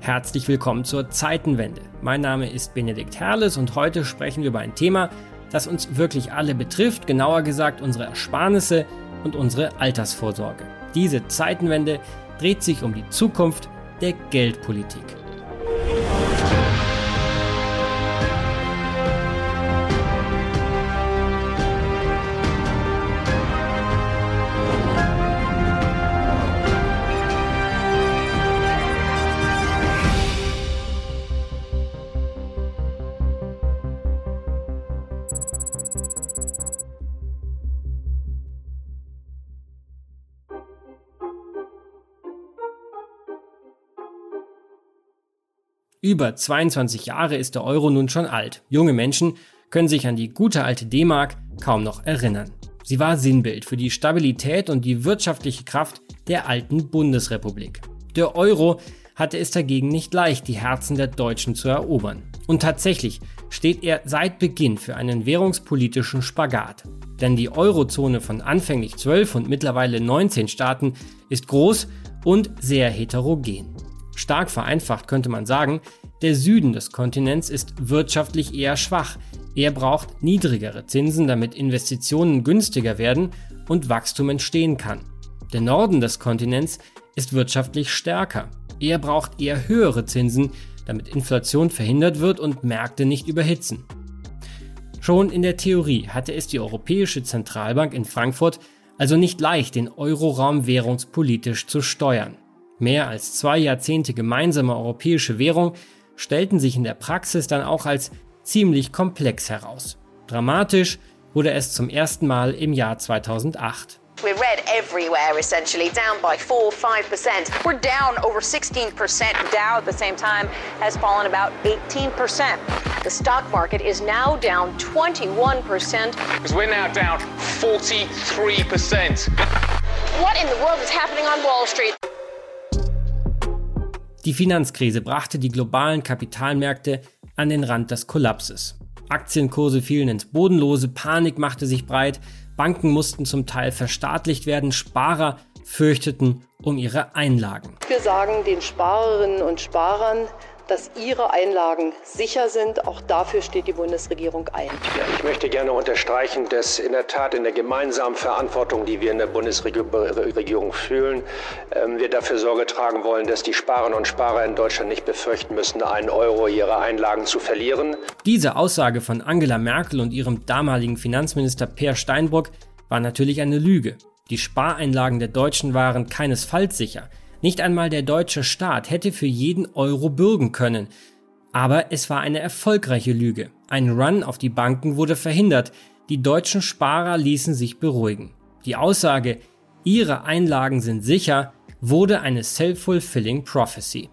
Herzlich willkommen zur Zeitenwende. Mein Name ist Benedikt Herles und heute sprechen wir über ein Thema, das uns wirklich alle betrifft, genauer gesagt unsere Ersparnisse und unsere Altersvorsorge. Diese Zeitenwende dreht sich um die Zukunft der Geldpolitik. Über 22 Jahre ist der Euro nun schon alt. Junge Menschen können sich an die gute alte D-Mark kaum noch erinnern. Sie war Sinnbild für die Stabilität und die wirtschaftliche Kraft der alten Bundesrepublik. Der Euro hatte es dagegen nicht leicht, die Herzen der Deutschen zu erobern. Und tatsächlich steht er seit Beginn für einen währungspolitischen Spagat. Denn die Eurozone von anfänglich 12 und mittlerweile 19 Staaten ist groß und sehr heterogen. Stark vereinfacht könnte man sagen, der Süden des Kontinents ist wirtschaftlich eher schwach. Er braucht niedrigere Zinsen, damit Investitionen günstiger werden und Wachstum entstehen kann. Der Norden des Kontinents ist wirtschaftlich stärker. Er braucht eher höhere Zinsen, damit Inflation verhindert wird und Märkte nicht überhitzen. Schon in der Theorie hatte es die Europäische Zentralbank in Frankfurt also nicht leicht, den Euroraum währungspolitisch zu steuern. Mehr als zwei Jahrzehnte gemeinsame europäische Währung stellten sich in der Praxis dann auch als ziemlich komplex heraus. Dramatisch wurde es zum ersten Mal im Jahr 2008. We're red everywhere, essentially, down by 4 5%. We're down over 16%. Dow at the same time has fallen about 18%. The stock market is now down 21%. Because we're now down 43%. What in the world is happening on Wall Street? Die Finanzkrise brachte die globalen Kapitalmärkte an den Rand des Kollapses. Aktienkurse fielen ins Bodenlose, Panik machte sich breit, Banken mussten zum Teil verstaatlicht werden, Sparer fürchteten um ihre Einlagen. Wir sagen den Sparerinnen und Sparern, dass ihre Einlagen sicher sind. Auch dafür steht die Bundesregierung ein. Ja, ich möchte gerne unterstreichen, dass in der Tat in der gemeinsamen Verantwortung, die wir in der Bundesregierung fühlen, ähm, wir dafür Sorge tragen wollen, dass die Sparerinnen und Sparer in Deutschland nicht befürchten müssen, einen Euro ihrer Einlagen zu verlieren. Diese Aussage von Angela Merkel und ihrem damaligen Finanzminister Per Steinbrück war natürlich eine Lüge. Die Spareinlagen der Deutschen waren keinesfalls sicher. Nicht einmal der deutsche Staat hätte für jeden Euro bürgen können. Aber es war eine erfolgreiche Lüge. Ein Run auf die Banken wurde verhindert. Die deutschen Sparer ließen sich beruhigen. Die Aussage, ihre Einlagen sind sicher, wurde eine self-fulfilling prophecy.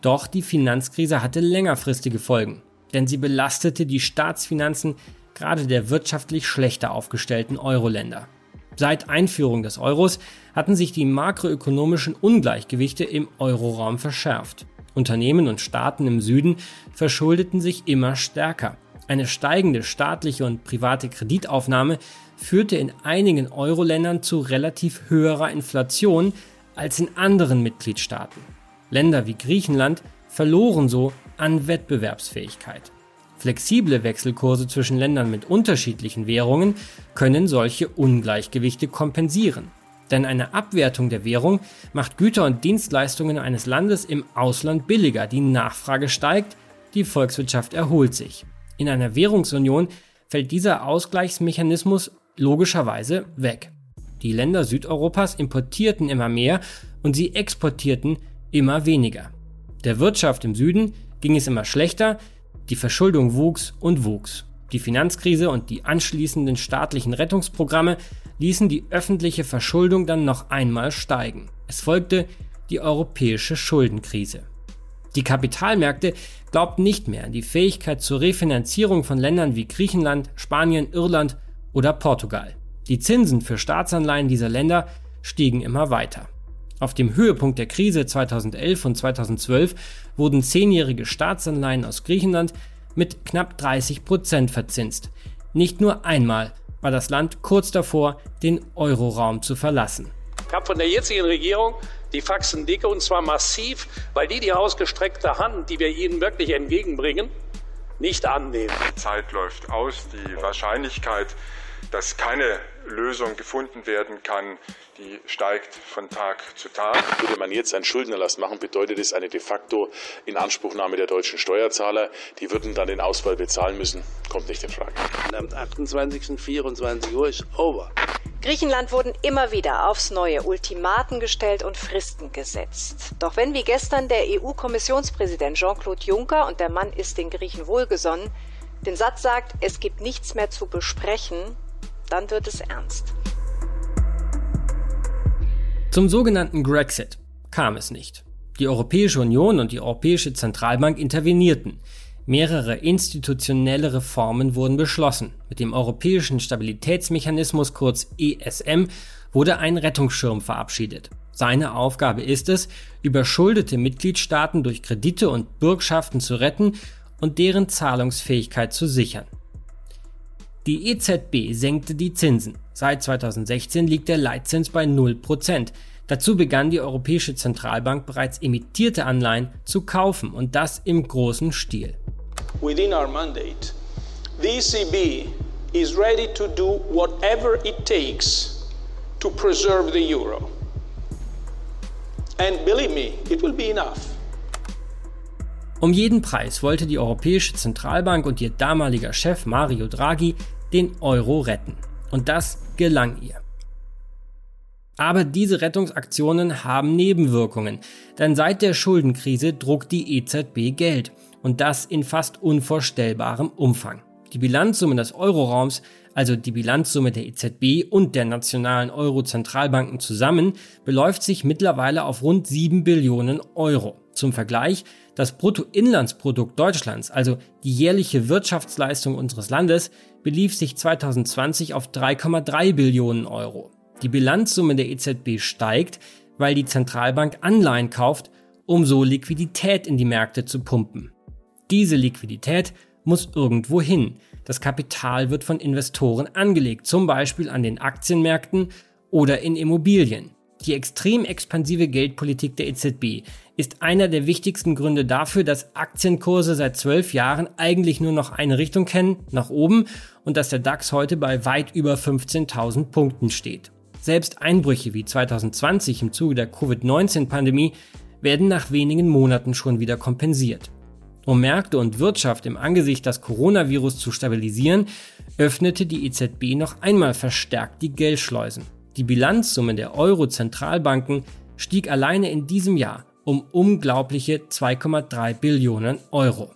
Doch die Finanzkrise hatte längerfristige Folgen, denn sie belastete die Staatsfinanzen gerade der wirtschaftlich schlechter aufgestellten Euro-Länder. Seit Einführung des Euros hatten sich die makroökonomischen Ungleichgewichte im Euroraum verschärft. Unternehmen und Staaten im Süden verschuldeten sich immer stärker. Eine steigende staatliche und private Kreditaufnahme führte in einigen Euro-Ländern zu relativ höherer Inflation als in anderen Mitgliedstaaten. Länder wie Griechenland verloren so an Wettbewerbsfähigkeit. Flexible Wechselkurse zwischen Ländern mit unterschiedlichen Währungen können solche Ungleichgewichte kompensieren. Denn eine Abwertung der Währung macht Güter und Dienstleistungen eines Landes im Ausland billiger, die Nachfrage steigt, die Volkswirtschaft erholt sich. In einer Währungsunion fällt dieser Ausgleichsmechanismus logischerweise weg. Die Länder Südeuropas importierten immer mehr und sie exportierten immer weniger. Der Wirtschaft im Süden ging es immer schlechter, die Verschuldung wuchs und wuchs. Die Finanzkrise und die anschließenden staatlichen Rettungsprogramme ließen die öffentliche Verschuldung dann noch einmal steigen. Es folgte die europäische Schuldenkrise. Die Kapitalmärkte glaubten nicht mehr an die Fähigkeit zur Refinanzierung von Ländern wie Griechenland, Spanien, Irland oder Portugal. Die Zinsen für Staatsanleihen dieser Länder stiegen immer weiter. Auf dem Höhepunkt der Krise 2011 und 2012 wurden zehnjährige Staatsanleihen aus Griechenland mit knapp 30 Prozent verzinst. Nicht nur einmal war das Land kurz davor, den Euroraum zu verlassen. Ich habe von der jetzigen Regierung Die wachsen dicke und zwar massiv, weil die die ausgestreckte Hand, die wir ihnen wirklich entgegenbringen, nicht annehmen. Die Zeit läuft aus. Die Wahrscheinlichkeit, dass keine Lösung gefunden werden kann, die steigt von Tag zu Tag. Würde man jetzt einen Schuldenerlass machen, bedeutet es eine de facto Inanspruchnahme der deutschen Steuerzahler. Die würden dann den Ausfall bezahlen müssen. Kommt nicht in Frage. Am 28. 24 Uhr ist over. Griechenland wurden immer wieder aufs neue Ultimaten gestellt und Fristen gesetzt. Doch wenn wie gestern der EU-Kommissionspräsident Jean-Claude Juncker, und der Mann ist den Griechen wohlgesonnen, den Satz sagt, es gibt nichts mehr zu besprechen, dann wird es ernst. Zum sogenannten Grexit kam es nicht. Die Europäische Union und die Europäische Zentralbank intervenierten. Mehrere institutionelle Reformen wurden beschlossen. Mit dem Europäischen Stabilitätsmechanismus kurz ESM wurde ein Rettungsschirm verabschiedet. Seine Aufgabe ist es, überschuldete Mitgliedstaaten durch Kredite und Bürgschaften zu retten und deren Zahlungsfähigkeit zu sichern. Die EZB senkte die Zinsen. Seit 2016 liegt der Leitzins bei 0%. Dazu begann die Europäische Zentralbank bereits emittierte Anleihen zu kaufen und das im großen Stil within our mandate, the ECB is ready to do whatever it takes to preserve the euro. And believe me, it will be enough. Um jeden Preis wollte die Europäische Zentralbank und ihr damaliger Chef Mario Draghi den Euro retten. Und das gelang ihr. Aber diese Rettungsaktionen haben Nebenwirkungen, denn seit der Schuldenkrise druckt die EZB Geld und das in fast unvorstellbarem Umfang. Die Bilanzsumme des Euroraums, also die Bilanzsumme der EZB und der nationalen Euro-Zentralbanken zusammen, beläuft sich mittlerweile auf rund 7 Billionen Euro. Zum Vergleich, das Bruttoinlandsprodukt Deutschlands, also die jährliche Wirtschaftsleistung unseres Landes, belief sich 2020 auf 3,3 Billionen Euro. Die Bilanzsumme der EZB steigt, weil die Zentralbank Anleihen kauft, um so Liquidität in die Märkte zu pumpen. Diese Liquidität muss irgendwo hin. Das Kapital wird von Investoren angelegt, zum Beispiel an den Aktienmärkten oder in Immobilien. Die extrem expansive Geldpolitik der EZB ist einer der wichtigsten Gründe dafür, dass Aktienkurse seit zwölf Jahren eigentlich nur noch eine Richtung kennen, nach oben, und dass der DAX heute bei weit über 15.000 Punkten steht. Selbst Einbrüche wie 2020 im Zuge der Covid-19-Pandemie werden nach wenigen Monaten schon wieder kompensiert. Um Märkte und Wirtschaft im Angesicht des Coronavirus zu stabilisieren, öffnete die EZB noch einmal verstärkt die Geldschleusen. Die Bilanzsumme der Euro-Zentralbanken stieg alleine in diesem Jahr um unglaubliche 2,3 Billionen Euro.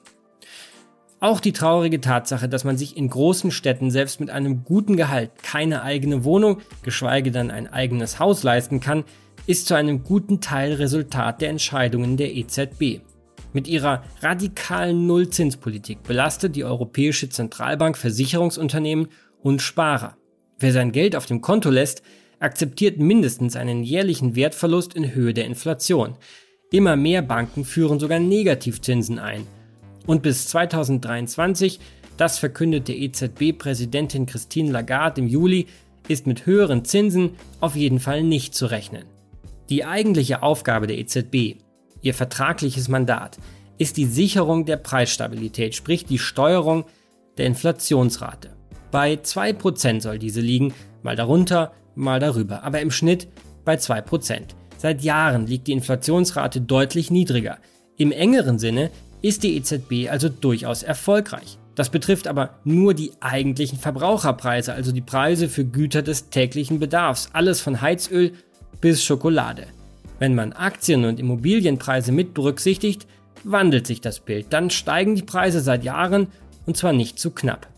Auch die traurige Tatsache, dass man sich in großen Städten selbst mit einem guten Gehalt keine eigene Wohnung, geschweige denn ein eigenes Haus leisten kann, ist zu einem guten Teil Resultat der Entscheidungen der EZB. Mit ihrer radikalen Nullzinspolitik belastet die Europäische Zentralbank Versicherungsunternehmen und Sparer. Wer sein Geld auf dem Konto lässt, akzeptiert mindestens einen jährlichen Wertverlust in Höhe der Inflation. Immer mehr Banken führen sogar Negativzinsen ein. Und bis 2023, das verkündete EZB-Präsidentin Christine Lagarde im Juli, ist mit höheren Zinsen auf jeden Fall nicht zu rechnen. Die eigentliche Aufgabe der EZB, Ihr vertragliches Mandat ist die Sicherung der Preisstabilität, sprich die Steuerung der Inflationsrate. Bei 2% soll diese liegen, mal darunter, mal darüber, aber im Schnitt bei 2%. Seit Jahren liegt die Inflationsrate deutlich niedriger. Im engeren Sinne ist die EZB also durchaus erfolgreich. Das betrifft aber nur die eigentlichen Verbraucherpreise, also die Preise für Güter des täglichen Bedarfs, alles von Heizöl bis Schokolade. Wenn man Aktien- und Immobilienpreise mit berücksichtigt, wandelt sich das Bild. Dann steigen die Preise seit Jahren und zwar nicht zu knapp.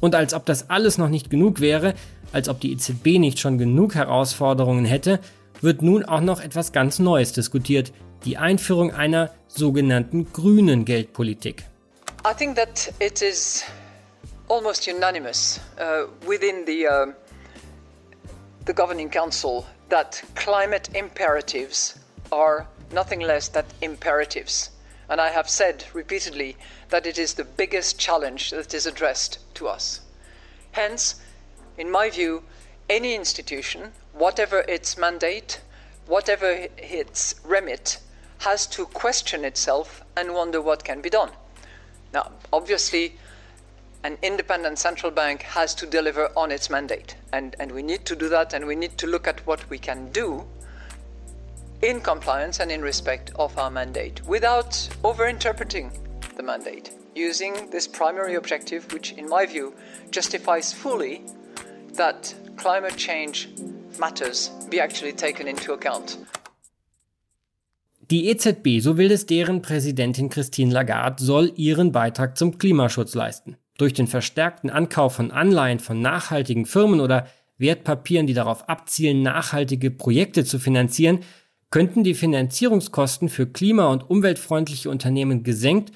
Und als ob das alles noch nicht genug wäre, als ob die EZB nicht schon genug Herausforderungen hätte, wird nun auch noch etwas ganz Neues diskutiert, die Einführung einer sogenannten grünen Geldpolitik. I think that it is almost unanimous uh, within the, uh, the governing council that climate imperatives are nothing less than imperatives. And I have said repeatedly that it is the biggest challenge that is addressed to us. Hence, in my view, any institution, whatever its mandate, whatever its remit, has to question itself and wonder what can be done. Now, obviously, an independent central bank has to deliver on its mandate, and, and we need to do that, and we need to look at what we can do in compliance and in respect of our mandate without overinterpreting the mandate, using this primary objective, which, in my view, justifies fully that climate change matters be actually taken into account. Die EZB, so will es deren Präsidentin Christine Lagarde, soll ihren Beitrag zum Klimaschutz leisten. Durch den verstärkten Ankauf von Anleihen von nachhaltigen Firmen oder Wertpapieren, die darauf abzielen, nachhaltige Projekte zu finanzieren, könnten die Finanzierungskosten für klima- und umweltfreundliche Unternehmen gesenkt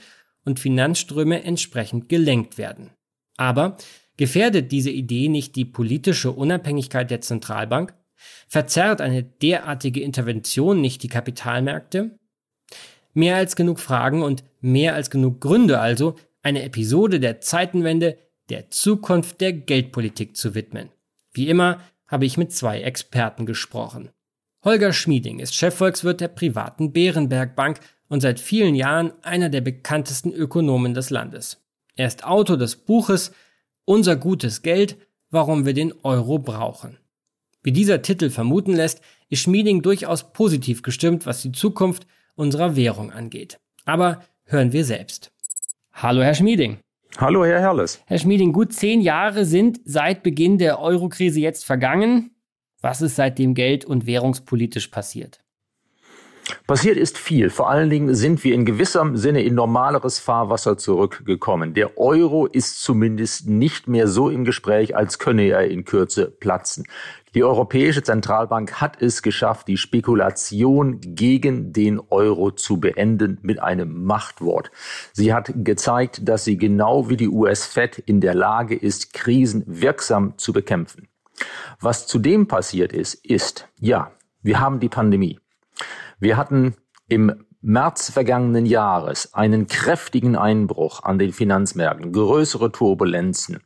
und Finanzströme entsprechend gelenkt werden. Aber gefährdet diese Idee nicht die politische Unabhängigkeit der Zentralbank? Verzerrt eine derartige Intervention nicht die Kapitalmärkte? Mehr als genug Fragen und mehr als genug Gründe also, eine Episode der Zeitenwende der Zukunft der Geldpolitik zu widmen. Wie immer habe ich mit zwei Experten gesprochen. Holger Schmieding ist Chefvolkswirt der privaten Bärenberg Bank und seit vielen Jahren einer der bekanntesten Ökonomen des Landes. Er ist Autor des Buches Unser gutes Geld, warum wir den Euro brauchen. Wie dieser Titel vermuten lässt, ist Schmieding durchaus positiv gestimmt, was die Zukunft unserer Währung angeht. Aber hören wir selbst. Hallo, Herr Schmieding. Hallo, Herr Herles. Herr Schmieding, gut zehn Jahre sind seit Beginn der Eurokrise jetzt vergangen. Was ist seitdem geld- und währungspolitisch passiert? Passiert ist viel. Vor allen Dingen sind wir in gewissem Sinne in normaleres Fahrwasser zurückgekommen. Der Euro ist zumindest nicht mehr so im Gespräch, als könne er in Kürze platzen. Die Europäische Zentralbank hat es geschafft, die Spekulation gegen den Euro zu beenden mit einem Machtwort. Sie hat gezeigt, dass sie genau wie die US-Fed in der Lage ist, Krisen wirksam zu bekämpfen. Was zudem passiert ist, ist, ja, wir haben die Pandemie. Wir hatten im März vergangenen Jahres einen kräftigen Einbruch an den Finanzmärkten, größere Turbulenzen.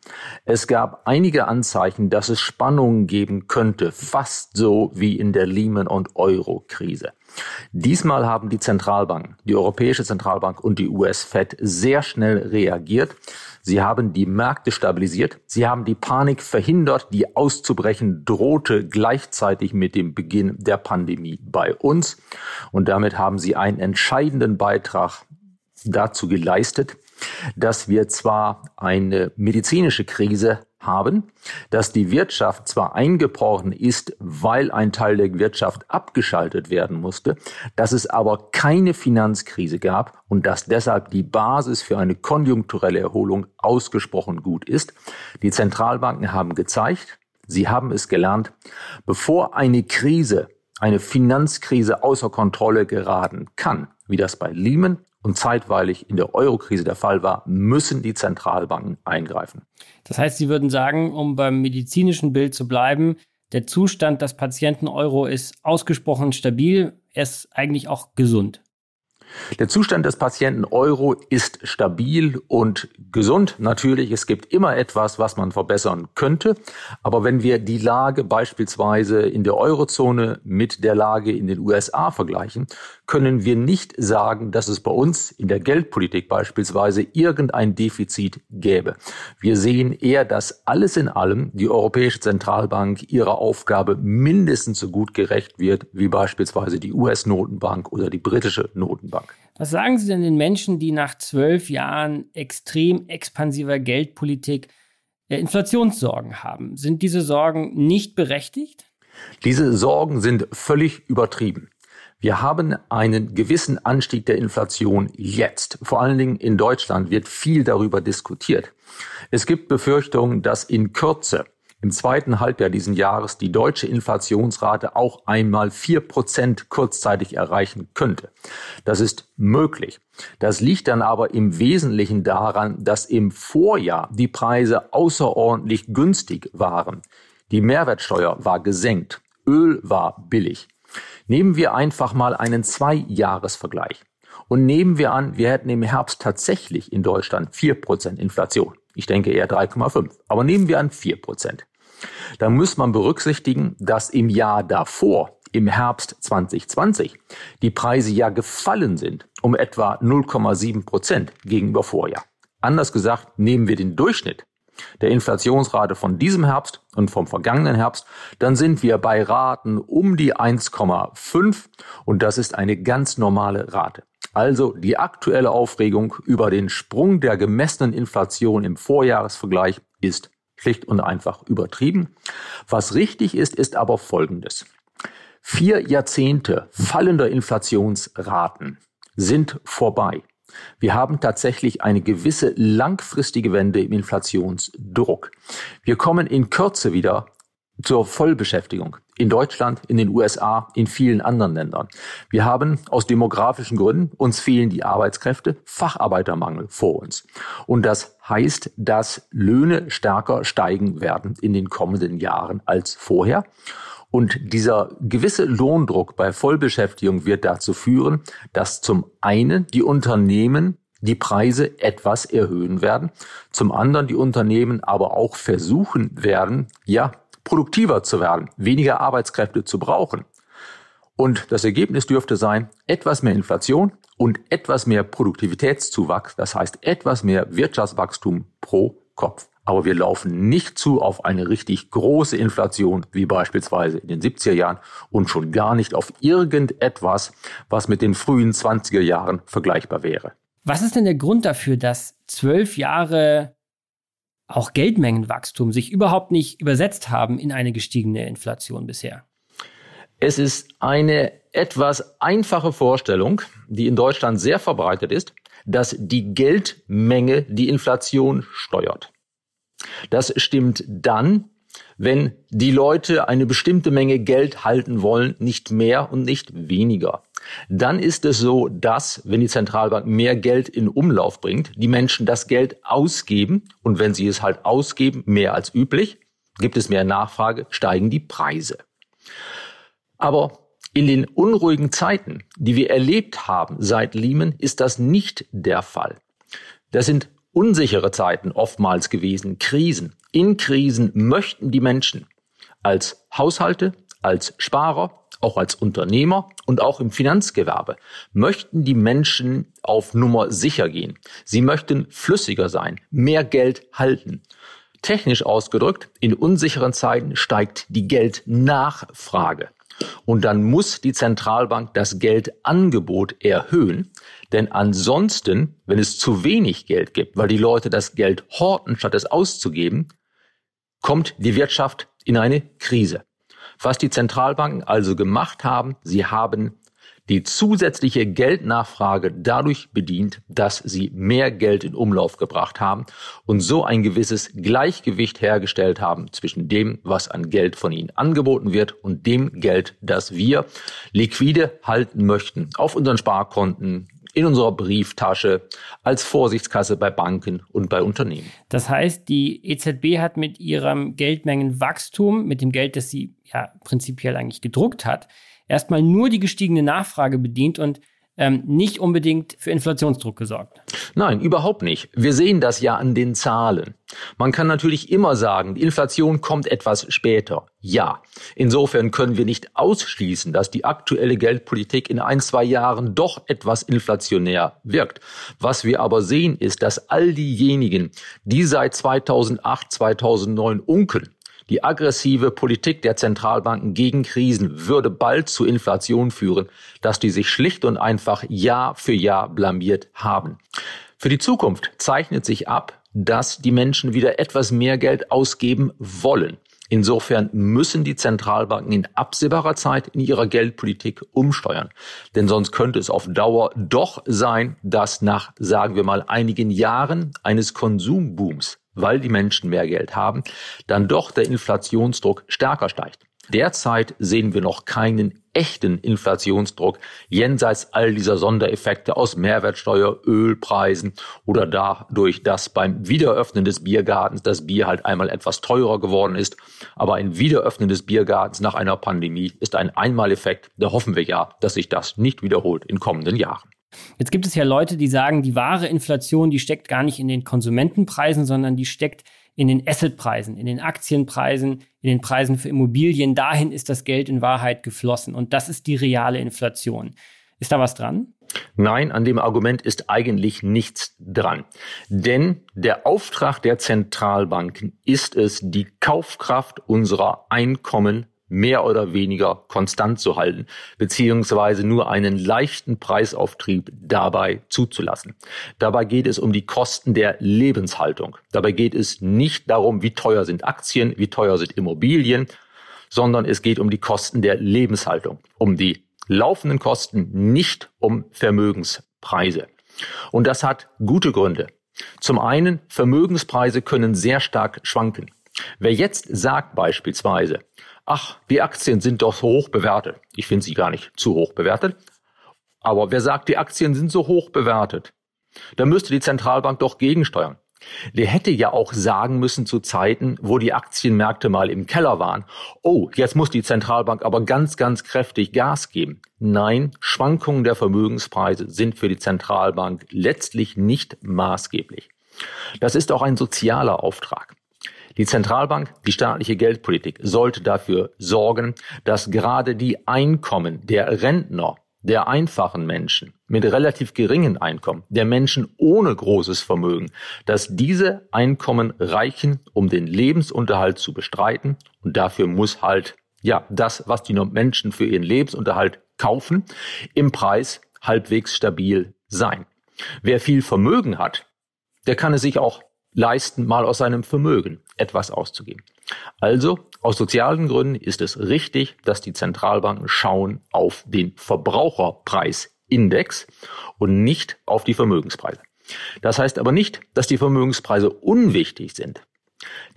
Es gab einige Anzeichen, dass es Spannungen geben könnte, fast so wie in der Lehman- und Euro-Krise. Diesmal haben die Zentralbanken, die Europäische Zentralbank und die US-Fed sehr schnell reagiert. Sie haben die Märkte stabilisiert. Sie haben die Panik verhindert, die auszubrechen drohte gleichzeitig mit dem Beginn der Pandemie bei uns. Und damit haben sie einen entscheidenden Beitrag dazu geleistet, dass wir zwar eine medizinische Krise haben, dass die Wirtschaft zwar eingebrochen ist, weil ein Teil der Wirtschaft abgeschaltet werden musste, dass es aber keine Finanzkrise gab und dass deshalb die Basis für eine konjunkturelle Erholung ausgesprochen gut ist. Die Zentralbanken haben gezeigt, sie haben es gelernt, bevor eine Krise, eine Finanzkrise außer Kontrolle geraten kann, wie das bei Lehman und zeitweilig in der Eurokrise der Fall war, müssen die Zentralbanken eingreifen. Das heißt, Sie würden sagen, um beim medizinischen Bild zu bleiben, der Zustand des Patienten Euro ist ausgesprochen stabil, er ist eigentlich auch gesund. Der Zustand des Patienten Euro ist stabil und gesund. Natürlich, es gibt immer etwas, was man verbessern könnte. Aber wenn wir die Lage beispielsweise in der Eurozone mit der Lage in den USA vergleichen, können wir nicht sagen, dass es bei uns in der Geldpolitik beispielsweise irgendein Defizit gäbe. Wir sehen eher, dass alles in allem die Europäische Zentralbank ihrer Aufgabe mindestens so gut gerecht wird wie beispielsweise die US-Notenbank oder die britische Notenbank. Was sagen Sie denn den Menschen, die nach zwölf Jahren extrem expansiver Geldpolitik äh, Inflationssorgen haben? Sind diese Sorgen nicht berechtigt? Diese Sorgen sind völlig übertrieben. Wir haben einen gewissen Anstieg der Inflation jetzt. Vor allen Dingen in Deutschland wird viel darüber diskutiert. Es gibt Befürchtungen, dass in Kürze im zweiten Halbjahr diesen Jahres die deutsche Inflationsrate auch einmal vier Prozent kurzzeitig erreichen könnte. Das ist möglich. Das liegt dann aber im Wesentlichen daran, dass im Vorjahr die Preise außerordentlich günstig waren. Die Mehrwertsteuer war gesenkt. Öl war billig. Nehmen wir einfach mal einen Zwei-Jahres-Vergleich. Und nehmen wir an, wir hätten im Herbst tatsächlich in Deutschland vier Prozent Inflation. Ich denke eher 3,5. Aber nehmen wir an vier Prozent. Da muss man berücksichtigen, dass im Jahr davor im Herbst 2020 die Preise ja gefallen sind um etwa 0,7 Prozent gegenüber Vorjahr. Anders gesagt, nehmen wir den Durchschnitt der Inflationsrate von diesem Herbst und vom vergangenen Herbst, dann sind wir bei Raten um die 1,5 und das ist eine ganz normale Rate. Also die aktuelle Aufregung über den Sprung der gemessenen Inflation im Vorjahresvergleich ist schlicht und einfach übertrieben. Was richtig ist, ist aber Folgendes. Vier Jahrzehnte fallender Inflationsraten sind vorbei. Wir haben tatsächlich eine gewisse langfristige Wende im Inflationsdruck. Wir kommen in Kürze wieder zur Vollbeschäftigung in Deutschland, in den USA, in vielen anderen Ländern. Wir haben aus demografischen Gründen, uns fehlen die Arbeitskräfte, Facharbeitermangel vor uns. Und das heißt, dass Löhne stärker steigen werden in den kommenden Jahren als vorher. Und dieser gewisse Lohndruck bei Vollbeschäftigung wird dazu führen, dass zum einen die Unternehmen die Preise etwas erhöhen werden, zum anderen die Unternehmen aber auch versuchen werden, ja, produktiver zu werden, weniger Arbeitskräfte zu brauchen. Und das Ergebnis dürfte sein, etwas mehr Inflation und etwas mehr Produktivitätszuwachs, das heißt etwas mehr Wirtschaftswachstum pro Kopf. Aber wir laufen nicht zu auf eine richtig große Inflation, wie beispielsweise in den 70er Jahren und schon gar nicht auf irgendetwas, was mit den frühen 20er Jahren vergleichbar wäre. Was ist denn der Grund dafür, dass zwölf Jahre auch Geldmengenwachstum sich überhaupt nicht übersetzt haben in eine gestiegene Inflation bisher? Es ist eine etwas einfache Vorstellung, die in Deutschland sehr verbreitet ist, dass die Geldmenge die Inflation steuert. Das stimmt dann, wenn die Leute eine bestimmte Menge Geld halten wollen, nicht mehr und nicht weniger. Dann ist es so, dass, wenn die Zentralbank mehr Geld in Umlauf bringt, die Menschen das Geld ausgeben und wenn sie es halt ausgeben, mehr als üblich, gibt es mehr Nachfrage, steigen die Preise. Aber in den unruhigen Zeiten, die wir erlebt haben seit Lehman, ist das nicht der Fall. Das sind unsichere Zeiten oftmals gewesen, Krisen. In Krisen möchten die Menschen als Haushalte, als Sparer, auch als Unternehmer und auch im Finanzgewerbe möchten die Menschen auf Nummer sicher gehen. Sie möchten flüssiger sein, mehr Geld halten. Technisch ausgedrückt, in unsicheren Zeiten steigt die Geldnachfrage. Und dann muss die Zentralbank das Geldangebot erhöhen, denn ansonsten, wenn es zu wenig Geld gibt, weil die Leute das Geld horten, statt es auszugeben, kommt die Wirtschaft in eine Krise. Was die Zentralbanken also gemacht haben, sie haben die zusätzliche Geldnachfrage dadurch bedient, dass sie mehr Geld in Umlauf gebracht haben und so ein gewisses Gleichgewicht hergestellt haben zwischen dem, was an Geld von ihnen angeboten wird und dem Geld, das wir liquide halten möchten auf unseren Sparkonten, in unserer Brieftasche, als Vorsichtskasse bei Banken und bei Unternehmen. Das heißt, die EZB hat mit ihrem Geldmengenwachstum, mit dem Geld, das sie ja prinzipiell eigentlich gedruckt hat, erstmal nur die gestiegene Nachfrage bedient und ähm, nicht unbedingt für Inflationsdruck gesorgt. Nein, überhaupt nicht. Wir sehen das ja an den Zahlen. Man kann natürlich immer sagen, die Inflation kommt etwas später. Ja. Insofern können wir nicht ausschließen, dass die aktuelle Geldpolitik in ein, zwei Jahren doch etwas inflationär wirkt. Was wir aber sehen, ist, dass all diejenigen, die seit 2008, 2009 unkeln, die aggressive Politik der Zentralbanken gegen Krisen würde bald zu Inflation führen, dass die sich schlicht und einfach Jahr für Jahr blamiert haben. Für die Zukunft zeichnet sich ab, dass die Menschen wieder etwas mehr Geld ausgeben wollen. Insofern müssen die Zentralbanken in absehbarer Zeit in ihrer Geldpolitik umsteuern. Denn sonst könnte es auf Dauer doch sein, dass nach, sagen wir mal, einigen Jahren eines Konsumbooms weil die Menschen mehr Geld haben, dann doch der Inflationsdruck stärker steigt. Derzeit sehen wir noch keinen echten Inflationsdruck jenseits all dieser Sondereffekte aus Mehrwertsteuer, Ölpreisen oder dadurch, dass beim Wiederöffnen des Biergartens das Bier halt einmal etwas teurer geworden ist. Aber ein Wiederöffnen des Biergartens nach einer Pandemie ist ein Einmaleffekt. Da hoffen wir ja, dass sich das nicht wiederholt in kommenden Jahren. Jetzt gibt es ja Leute, die sagen, die wahre Inflation, die steckt gar nicht in den Konsumentenpreisen, sondern die steckt in den Assetpreisen, in den Aktienpreisen, in den Preisen für Immobilien. Dahin ist das Geld in Wahrheit geflossen. Und das ist die reale Inflation. Ist da was dran? Nein, an dem Argument ist eigentlich nichts dran. Denn der Auftrag der Zentralbanken ist es, die Kaufkraft unserer Einkommen mehr oder weniger konstant zu halten, beziehungsweise nur einen leichten Preisauftrieb dabei zuzulassen. Dabei geht es um die Kosten der Lebenshaltung. Dabei geht es nicht darum, wie teuer sind Aktien, wie teuer sind Immobilien, sondern es geht um die Kosten der Lebenshaltung, um die laufenden Kosten, nicht um Vermögenspreise. Und das hat gute Gründe. Zum einen, Vermögenspreise können sehr stark schwanken. Wer jetzt sagt beispielsweise, ach, die Aktien sind doch so hoch bewertet. Ich finde sie gar nicht zu hoch bewertet. Aber wer sagt, die Aktien sind so hoch bewertet, da müsste die Zentralbank doch gegensteuern. Der hätte ja auch sagen müssen zu Zeiten, wo die Aktienmärkte mal im Keller waren, oh, jetzt muss die Zentralbank aber ganz, ganz kräftig Gas geben. Nein, Schwankungen der Vermögenspreise sind für die Zentralbank letztlich nicht maßgeblich. Das ist auch ein sozialer Auftrag. Die Zentralbank, die staatliche Geldpolitik sollte dafür sorgen, dass gerade die Einkommen der Rentner, der einfachen Menschen mit relativ geringen Einkommen, der Menschen ohne großes Vermögen, dass diese Einkommen reichen, um den Lebensunterhalt zu bestreiten. Und dafür muss halt, ja, das, was die Menschen für ihren Lebensunterhalt kaufen, im Preis halbwegs stabil sein. Wer viel Vermögen hat, der kann es sich auch leisten, mal aus seinem Vermögen etwas auszugeben. Also, aus sozialen Gründen ist es richtig, dass die Zentralbanken schauen auf den Verbraucherpreisindex und nicht auf die Vermögenspreise. Das heißt aber nicht, dass die Vermögenspreise unwichtig sind.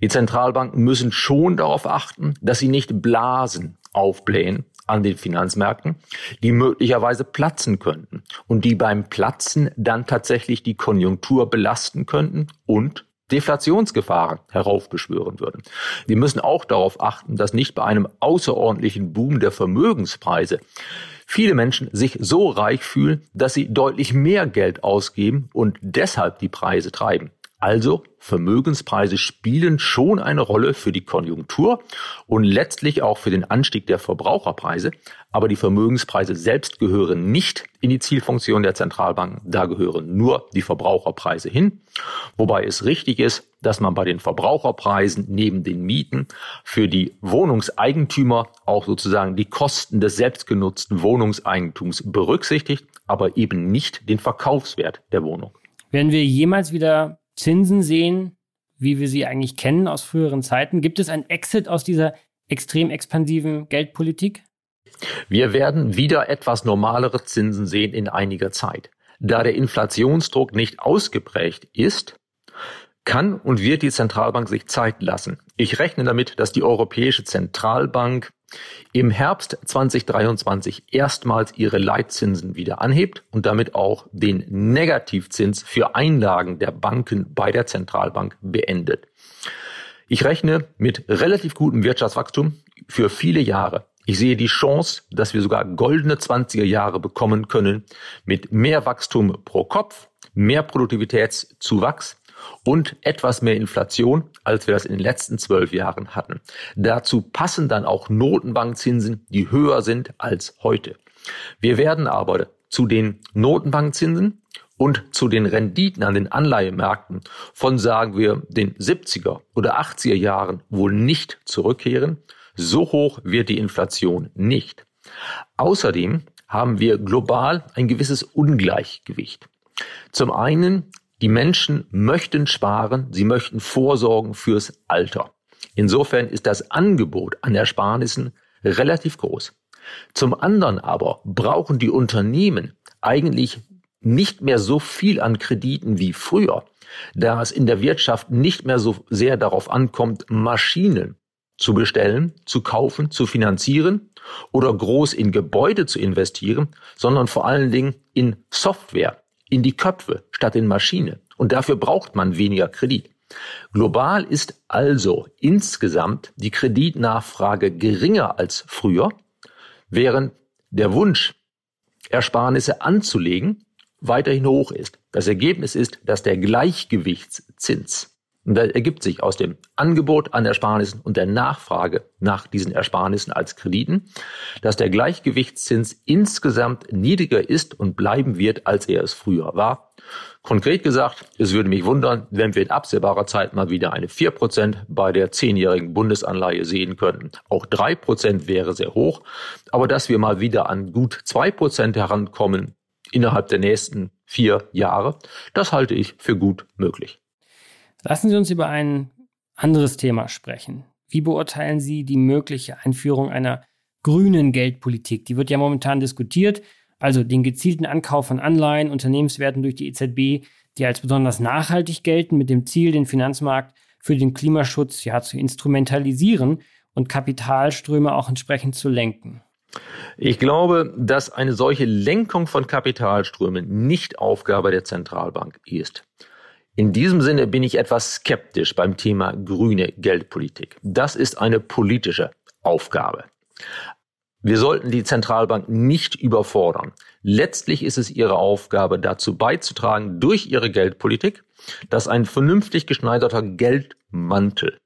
Die Zentralbanken müssen schon darauf achten, dass sie nicht Blasen aufblähen an den Finanzmärkten, die möglicherweise platzen könnten und die beim Platzen dann tatsächlich die Konjunktur belasten könnten und Deflationsgefahren heraufbeschwören würden. Wir müssen auch darauf achten, dass nicht bei einem außerordentlichen Boom der Vermögenspreise viele Menschen sich so reich fühlen, dass sie deutlich mehr Geld ausgeben und deshalb die Preise treiben. Also Vermögenspreise spielen schon eine Rolle für die Konjunktur und letztlich auch für den Anstieg der Verbraucherpreise. Aber die Vermögenspreise selbst gehören nicht in die Zielfunktion der Zentralbanken. Da gehören nur die Verbraucherpreise hin. Wobei es richtig ist, dass man bei den Verbraucherpreisen neben den Mieten für die Wohnungseigentümer auch sozusagen die Kosten des selbstgenutzten Wohnungseigentums berücksichtigt, aber eben nicht den Verkaufswert der Wohnung. Werden wir jemals wieder Zinsen sehen, wie wir sie eigentlich kennen aus früheren Zeiten? Gibt es ein Exit aus dieser extrem expansiven Geldpolitik? Wir werden wieder etwas normalere Zinsen sehen in einiger Zeit. Da der Inflationsdruck nicht ausgeprägt ist, kann und wird die Zentralbank sich Zeit lassen. Ich rechne damit, dass die Europäische Zentralbank im Herbst 2023 erstmals ihre Leitzinsen wieder anhebt und damit auch den Negativzins für Einlagen der Banken bei der Zentralbank beendet. Ich rechne mit relativ gutem Wirtschaftswachstum für viele Jahre. Ich sehe die Chance, dass wir sogar goldene 20er Jahre bekommen können mit mehr Wachstum pro Kopf, mehr Produktivitätszuwachs und etwas mehr Inflation, als wir das in den letzten zwölf Jahren hatten. Dazu passen dann auch Notenbankzinsen, die höher sind als heute. Wir werden aber zu den Notenbankzinsen und zu den Renditen an den Anleihemärkten von, sagen wir, den 70er oder 80er Jahren wohl nicht zurückkehren. So hoch wird die Inflation nicht. Außerdem haben wir global ein gewisses Ungleichgewicht. Zum einen die Menschen möchten sparen, sie möchten vorsorgen fürs Alter. Insofern ist das Angebot an Ersparnissen relativ groß. Zum anderen aber brauchen die Unternehmen eigentlich nicht mehr so viel an Krediten wie früher, da es in der Wirtschaft nicht mehr so sehr darauf ankommt, Maschinen zu bestellen, zu kaufen, zu finanzieren oder groß in Gebäude zu investieren, sondern vor allen Dingen in Software, in die Köpfe statt in Maschine. Und dafür braucht man weniger Kredit. Global ist also insgesamt die Kreditnachfrage geringer als früher, während der Wunsch, Ersparnisse anzulegen, weiterhin hoch ist. Das Ergebnis ist, dass der Gleichgewichtszins Und da ergibt sich aus dem Angebot an Ersparnissen und der Nachfrage nach diesen Ersparnissen als Krediten, dass der Gleichgewichtszins insgesamt niedriger ist und bleiben wird, als er es früher war. Konkret gesagt, es würde mich wundern, wenn wir in absehbarer Zeit mal wieder eine 4% bei der zehnjährigen Bundesanleihe sehen könnten. Auch 3% wäre sehr hoch, aber dass wir mal wieder an gut 2% herankommen innerhalb der nächsten vier Jahre, das halte ich für gut möglich. Lassen Sie uns über ein anderes Thema sprechen. Wie beurteilen Sie die mögliche Einführung einer grünen Geldpolitik? Die wird ja momentan diskutiert, also den gezielten Ankauf von Anleihen, Unternehmenswerten durch die EZB, die als besonders nachhaltig gelten, mit dem Ziel, den Finanzmarkt für den Klimaschutz ja zu instrumentalisieren und Kapitalströme auch entsprechend zu lenken. Ich glaube, dass eine solche Lenkung von Kapitalströmen nicht Aufgabe der Zentralbank ist. In diesem Sinne bin ich etwas skeptisch beim Thema grüne Geldpolitik. Das ist eine politische Aufgabe. Wir sollten die Zentralbank nicht überfordern. Letztlich ist es ihre Aufgabe, dazu beizutragen, durch ihre Geldpolitik, dass ein vernünftig geschneiderter Geldmantel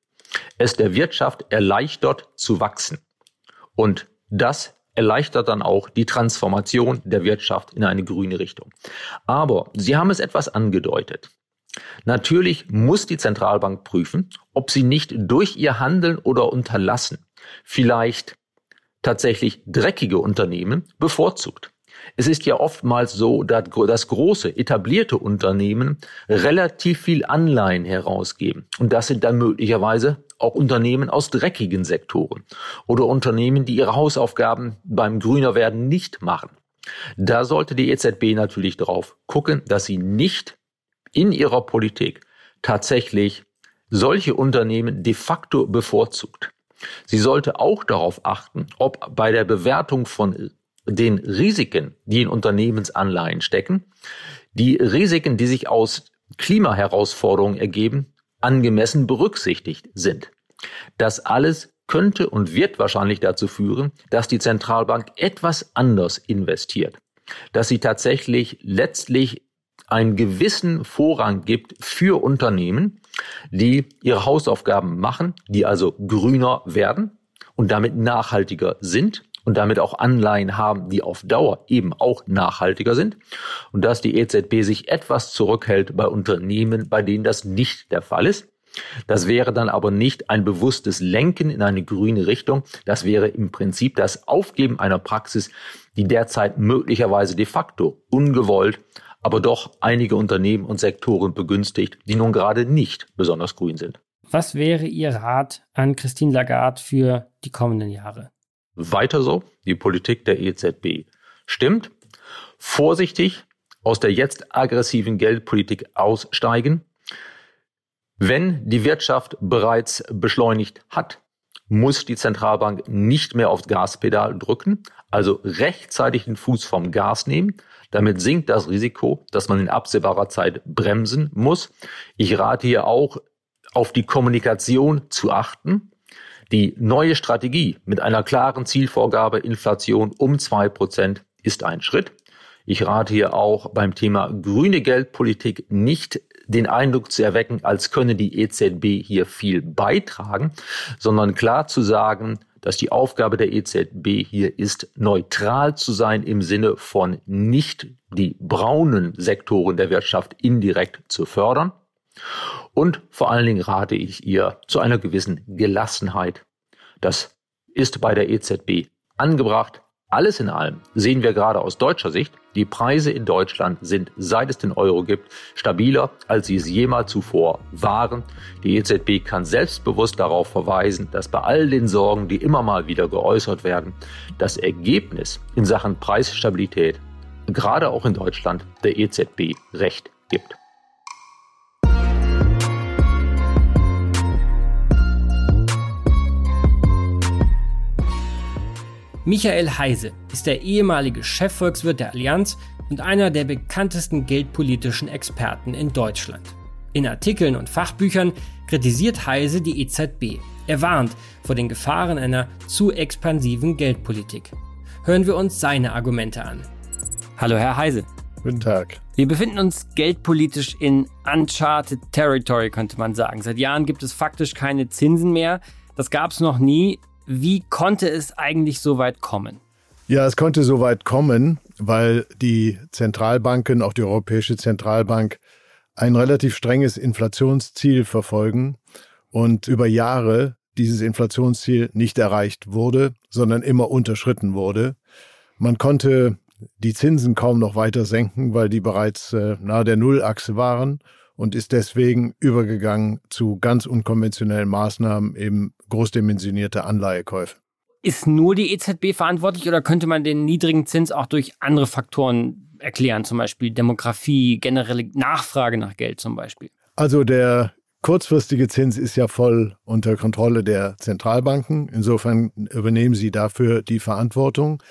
es der Wirtschaft erleichtert zu wachsen. Und das erleichtert dann auch die Transformation der Wirtschaft in eine grüne Richtung. Aber Sie haben es etwas angedeutet. Natürlich muss die Zentralbank prüfen, ob sie nicht durch ihr Handeln oder Unterlassen vielleicht tatsächlich dreckige Unternehmen bevorzugt. Es ist ja oftmals so, dass große etablierte Unternehmen relativ viel Anleihen herausgeben. Und das sind dann möglicherweise auch Unternehmen aus dreckigen Sektoren oder Unternehmen, die ihre Hausaufgaben beim Grüner werden nicht machen. Da sollte die EZB natürlich darauf gucken, dass sie nicht in ihrer Politik tatsächlich solche Unternehmen de facto bevorzugt. Sie sollte auch darauf achten, ob bei der Bewertung von den Risiken, die in Unternehmensanleihen stecken, die Risiken, die sich aus Klimaherausforderungen ergeben, angemessen berücksichtigt sind. Das alles könnte und wird wahrscheinlich dazu führen, dass die Zentralbank etwas anders investiert, dass sie tatsächlich letztlich einen gewissen Vorrang gibt für Unternehmen, die ihre Hausaufgaben machen, die also grüner werden und damit nachhaltiger sind und damit auch Anleihen haben, die auf Dauer eben auch nachhaltiger sind und dass die EZB sich etwas zurückhält bei Unternehmen, bei denen das nicht der Fall ist. Das wäre dann aber nicht ein bewusstes Lenken in eine grüne Richtung. Das wäre im Prinzip das Aufgeben einer Praxis, die derzeit möglicherweise de facto ungewollt aber doch einige Unternehmen und Sektoren begünstigt, die nun gerade nicht besonders grün sind. Was wäre Ihr Rat an Christine Lagarde für die kommenden Jahre? Weiter so, die Politik der EZB stimmt. Vorsichtig aus der jetzt aggressiven Geldpolitik aussteigen. Wenn die Wirtschaft bereits beschleunigt hat, muss die Zentralbank nicht mehr aufs Gaspedal drücken, also rechtzeitig den Fuß vom Gas nehmen. Damit sinkt das Risiko, dass man in absehbarer Zeit bremsen muss. Ich rate hier auch, auf die Kommunikation zu achten. Die neue Strategie mit einer klaren Zielvorgabe Inflation um zwei Prozent ist ein Schritt. Ich rate hier auch beim Thema grüne Geldpolitik nicht den Eindruck zu erwecken, als könne die EZB hier viel beitragen, sondern klar zu sagen, dass die Aufgabe der EZB hier ist, neutral zu sein im Sinne von nicht die braunen Sektoren der Wirtschaft indirekt zu fördern. Und vor allen Dingen rate ich ihr zu einer gewissen Gelassenheit. Das ist bei der EZB angebracht. Alles in allem sehen wir gerade aus deutscher Sicht, die Preise in Deutschland sind, seit es den Euro gibt, stabiler, als sie es jemals zuvor waren. Die EZB kann selbstbewusst darauf verweisen, dass bei all den Sorgen, die immer mal wieder geäußert werden, das Ergebnis in Sachen Preisstabilität gerade auch in Deutschland der EZB recht gibt. Michael Heise ist der ehemalige Chefvolkswirt der Allianz und einer der bekanntesten geldpolitischen Experten in Deutschland. In Artikeln und Fachbüchern kritisiert Heise die EZB. Er warnt vor den Gefahren einer zu expansiven Geldpolitik. Hören wir uns seine Argumente an. Hallo, Herr Heise. Guten Tag. Wir befinden uns geldpolitisch in uncharted territory, könnte man sagen. Seit Jahren gibt es faktisch keine Zinsen mehr. Das gab es noch nie. Wie konnte es eigentlich so weit kommen? Ja, es konnte so weit kommen, weil die Zentralbanken, auch die Europäische Zentralbank, ein relativ strenges Inflationsziel verfolgen und über Jahre dieses Inflationsziel nicht erreicht wurde, sondern immer unterschritten wurde. Man konnte die Zinsen kaum noch weiter senken, weil die bereits äh, nahe der Nullachse waren und ist deswegen übergegangen zu ganz unkonventionellen Maßnahmen, eben großdimensionierte Anleihekäufe. Ist nur die EZB verantwortlich oder könnte man den niedrigen Zins auch durch andere Faktoren erklären, zum Beispiel Demografie, generelle Nachfrage nach Geld zum Beispiel? Also der kurzfristige Zins ist ja voll unter Kontrolle der Zentralbanken. Insofern übernehmen sie dafür die Verantwortung.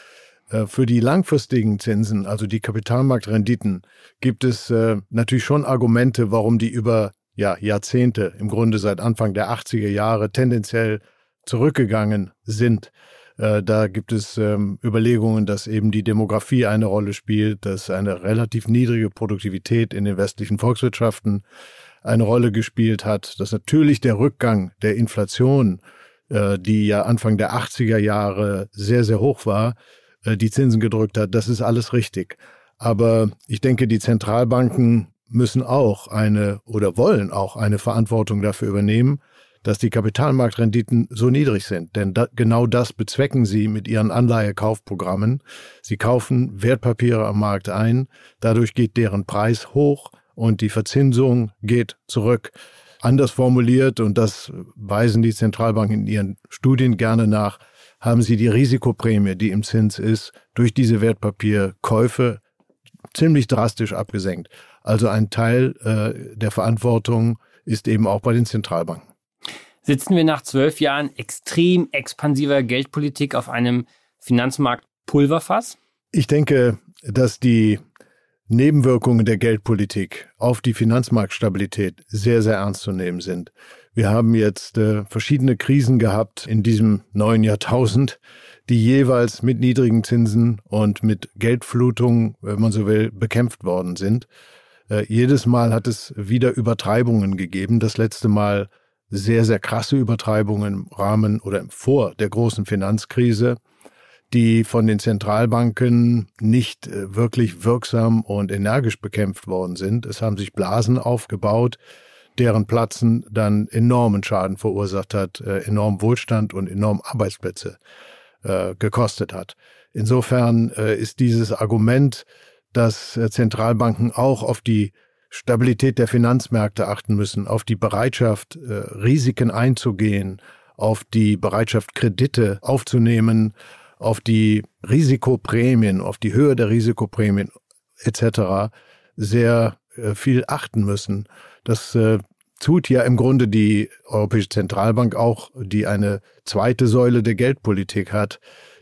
Äh, für die langfristigen Zinsen, also die Kapitalmarktrenditen, gibt es äh, natürlich schon Argumente, warum die über ja, Jahrzehnte, im Grunde seit Anfang der 80er Jahre, tendenziell zurückgegangen sind. Äh, da gibt es ähm, Überlegungen, dass eben die Demografie eine Rolle spielt, dass eine relativ niedrige Produktivität in den westlichen Volkswirtschaften eine Rolle gespielt hat, dass natürlich der Rückgang der Inflation, die ja Anfang der 80er Jahre sehr, sehr hoch war, die Zinsen gedrückt hat. Das ist alles richtig. Aber ich denke, die Zentralbanken müssen auch eine oder wollen auch eine Verantwortung dafür übernehmen, dass die Kapitalmarktrenditen so niedrig sind. Denn da, genau das bezwecken sie mit ihren Anleihekaufprogrammen. Sie kaufen Wertpapiere am Markt ein, dadurch geht deren Preis hoch und die Verzinsung geht zurück. Anders formuliert, und das weisen die Zentralbanken in ihren Studien gerne nach, haben sie die Risikoprämie, die im Zins ist, durch diese Wertpapierkäufe ziemlich drastisch abgesenkt. Also ein Teil äh, der Verantwortung ist eben auch bei den Zentralbanken. Sitzen wir nach zwölf Jahren extrem expansiver Geldpolitik auf einem Finanzmarkt Pulverfass? Ich denke, dass die Nebenwirkungen der Geldpolitik auf die Finanzmarktstabilität sehr, sehr ernst zu nehmen sind. Wir haben jetzt äh, verschiedene Krisen gehabt in diesem neuen Jahrtausend, die jeweils mit niedrigen Zinsen und mit Geldflutung, wenn man so will, bekämpft worden sind. Äh, jedes Mal hat es wieder Übertreibungen gegeben. Das letzte Mal sehr, sehr krasse Übertreibungen im Rahmen oder vor der großen Finanzkrise, die von den Zentralbanken nicht äh, wirklich wirksam und energisch bekämpft worden sind. Es haben sich Blasen aufgebaut, deren Platzen dann enormen Schaden verursacht hat, äh, enorm Wohlstand und enorm Arbeitsplätze äh, gekostet hat. Insofern äh, ist dieses Argument, dass äh, Zentralbanken auch auf die Stabilität der Finanzmärkte achten müssen, auf die Bereitschaft, äh, Risiken einzugehen, auf die Bereitschaft, Kredite aufzunehmen, auf die Risikoprämien, auf die Höhe der Risikoprämien etc. sehr äh, viel achten müssen. Das tut ja im Grunde die Europäische Zentralbank auch, die eine zweite Säule der Geldpolitik hat,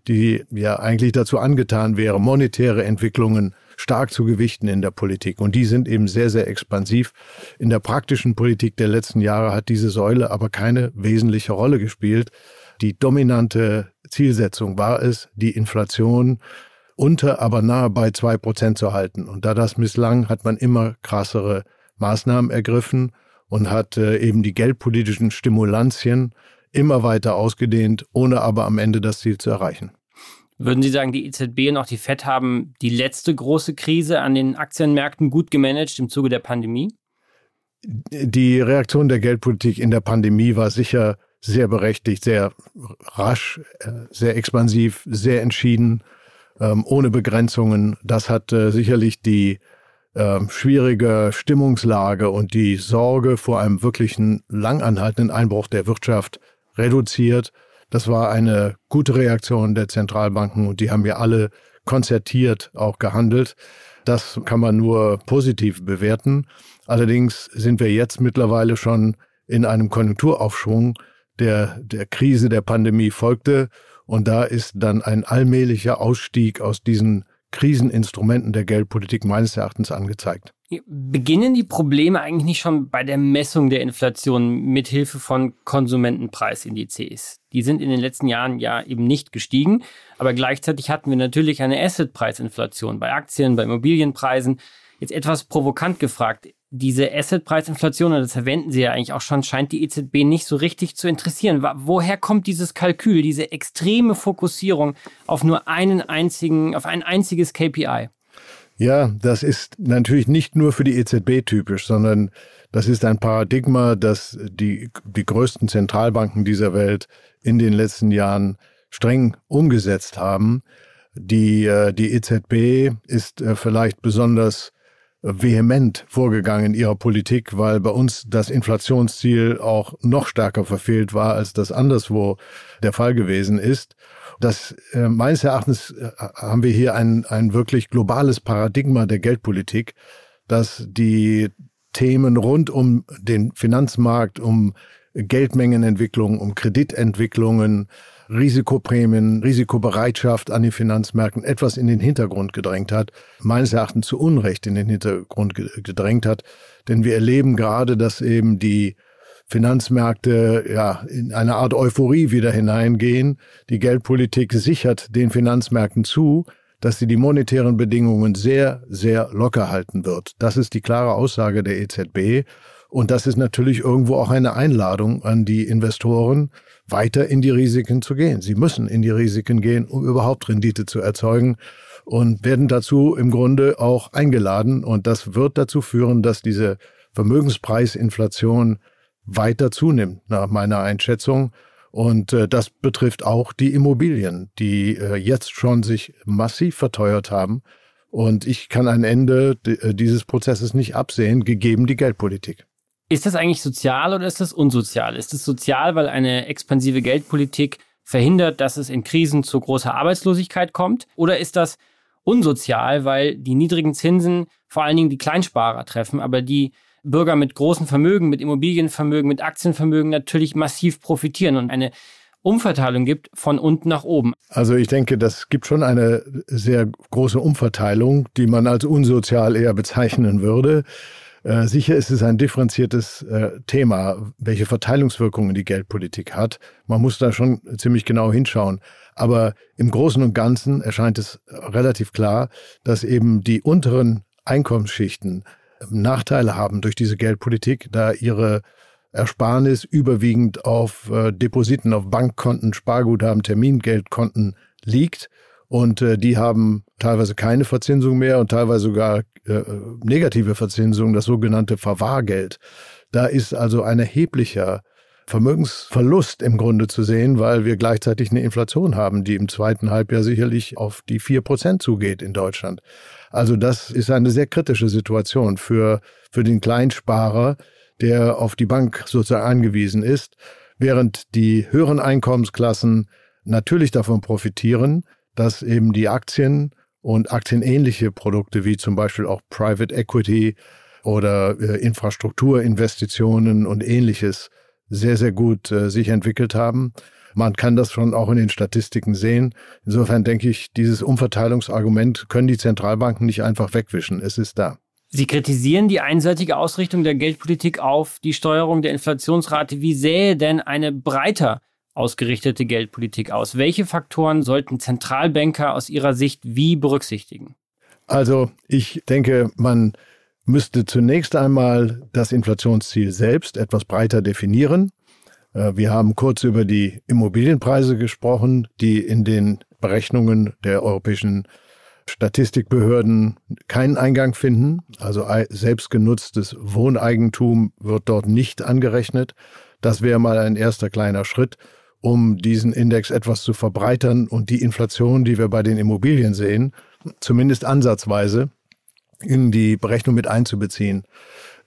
die ja eigentlich dazu angetan wäre, monetäre Entwicklungen stark zu gewichten in der Politik. Und die sind eben sehr, sehr expansiv. In der praktischen Politik der letzten Jahre hat diese Säule aber keine wesentliche Rolle gespielt. Die dominante Zielsetzung war es, die Inflation unter, aber nahe bei zwei Prozent zu halten. Und da das misslang, hat man immer krassere Maßnahmen ergriffen und hat äh, eben die geldpolitischen Stimulantien immer weiter ausgedehnt, ohne aber am Ende das Ziel zu erreichen. Würden Sie sagen, die EZB und auch die FED haben die letzte große Krise an den Aktienmärkten gut gemanagt im Zuge der Pandemie? Die Reaktion der Geldpolitik in der Pandemie war sicher sehr berechtigt, sehr rasch, äh, sehr expansiv, sehr entschieden, ähm, ohne Begrenzungen. Das hat äh, sicherlich die ähm, schwierige Stimmungslage und die Sorge vor einem wirklichen langanhaltenden Einbruch der Wirtschaft reduziert das war eine gute Reaktion der Zentralbanken und die haben ja alle konzertiert auch gehandelt. Das kann man nur positiv bewerten. Allerdings sind wir jetzt mittlerweile schon in einem Konjunkturaufschwung, der der Krise der Pandemie folgte. Und da ist dann ein allmählicher Ausstieg aus diesen Kriseninstrumenten der Geldpolitik meines Erachtens angezeigt. Beginnen die Probleme eigentlich nicht schon bei der Messung der Inflation mithilfe von Konsumentenpreisindizes? Die sind in den letzten Jahren ja eben nicht gestiegen, aber gleichzeitig hatten wir natürlich eine Assetpreisinflation bei Aktien, bei Immobilienpreisen. Jetzt etwas provokant gefragt, diese Assetpreisinflation, und das verwenden Sie ja eigentlich auch schon, scheint die EZB nicht so richtig zu interessieren. Woher kommt dieses Kalkül, diese extreme Fokussierung auf nur einen einzigen, auf ein einziges KPI? Ja, das ist natürlich nicht nur für die EZB typisch, sondern das ist ein Paradigma, das die, die größten Zentralbanken dieser Welt in den letzten Jahren streng umgesetzt haben. Die, äh, die EZB ist äh, vielleicht besonders vehement vorgegangen in ihrer Politik, weil bei uns das Inflationsziel auch noch stärker verfehlt war, als das anderswo der Fall gewesen ist. Das äh, meines Erachtens äh, haben wir hier ein, ein wirklich globales Paradigma der Geldpolitik, dass die Themen rund um den Finanzmarkt, um Geldmengenentwicklung, um Kreditentwicklungen, Risikoprämien, Risikobereitschaft an den Finanzmärkten etwas in den Hintergrund gedrängt hat, meines Erachtens zu Unrecht in den Hintergrund gedrängt hat. Denn wir erleben gerade, dass eben die Finanzmärkte ja in eine Art Euphorie wieder hineingehen. Die Geldpolitik sichert den Finanzmärkten zu, dass sie die monetären Bedingungen sehr, sehr locker halten wird. Das ist die klare Aussage der EZB. Und das ist natürlich irgendwo auch eine Einladung an die Investoren, weiter in die Risiken zu gehen. Sie müssen in die Risiken gehen, um überhaupt Rendite zu erzeugen und werden dazu im Grunde auch eingeladen. Und das wird dazu führen, dass diese Vermögenspreisinflation weiter zunimmt, nach meiner Einschätzung. Und äh, das betrifft auch die Immobilien, die äh, jetzt schon sich massiv verteuert haben. Und ich kann ein Ende äh, dieses Prozesses nicht absehen, gegeben die Geldpolitik. Ist das eigentlich sozial oder ist das unsozial? Ist es sozial, weil eine expansive Geldpolitik verhindert, dass es in Krisen zu großer Arbeitslosigkeit kommt? Oder ist das unsozial, weil die niedrigen Zinsen vor allen Dingen die Kleinsparer treffen, aber die Bürger mit großen Vermögen, mit Immobilienvermögen, mit Aktienvermögen natürlich massiv profitieren und eine Umverteilung gibt von unten nach oben. Also ich denke, das gibt schon eine sehr große Umverteilung, die man als unsozial eher bezeichnen würde. Äh, sicher ist es ein differenziertes äh, Thema, welche Verteilungswirkungen die Geldpolitik hat. Man muss da schon ziemlich genau hinschauen. Aber im Großen und Ganzen erscheint es relativ klar, dass eben die unteren Einkommensschichten Nachteile haben durch diese Geldpolitik, da ihre Ersparnis überwiegend auf äh, Depositen, auf Bankkonten, Sparguthaben, Termingeldkonten liegt. Und die haben teilweise keine Verzinsung mehr und teilweise sogar äh, negative Verzinsung, das sogenannte Verwahrgeld. Da ist also ein erheblicher Vermögensverlust im Grunde zu sehen, weil wir gleichzeitig eine Inflation haben, die im zweiten Halbjahr sicherlich auf die vier Prozent zugeht in Deutschland. Also das ist eine sehr kritische Situation für, für den Kleinsparer, der auf die Bank sozusagen angewiesen ist, während die höheren Einkommensklassen natürlich davon profitieren, dass eben die Aktien und aktienähnliche Produkte wie zum Beispiel auch Private Equity oder äh, Infrastrukturinvestitionen und ähnliches sehr, sehr gut äh, sich entwickelt haben. Man kann das schon auch in den Statistiken sehen. Insofern denke ich, dieses Umverteilungsargument können die Zentralbanken nicht einfach wegwischen. Es ist da. Sie kritisieren die einseitige Ausrichtung der Geldpolitik auf die Steuerung der Inflationsrate. Wie sähe denn eine breiter ausgerichtete Geldpolitik aus? Welche Faktoren sollten Zentralbanker aus Ihrer Sicht wie berücksichtigen? Also ich denke, man müsste zunächst einmal das Inflationsziel selbst etwas breiter definieren. Äh, wir haben kurz über die Immobilienpreise gesprochen, die in den Berechnungen der europäischen Statistikbehörden keinen Eingang finden. Also selbstgenutztes Wohneigentum wird dort nicht angerechnet. Das wäre mal ein erster kleiner Schritt, um diesen Index etwas zu verbreitern und die Inflation, die wir bei den Immobilien sehen, zumindest ansatzweise in die Berechnung mit einzubeziehen.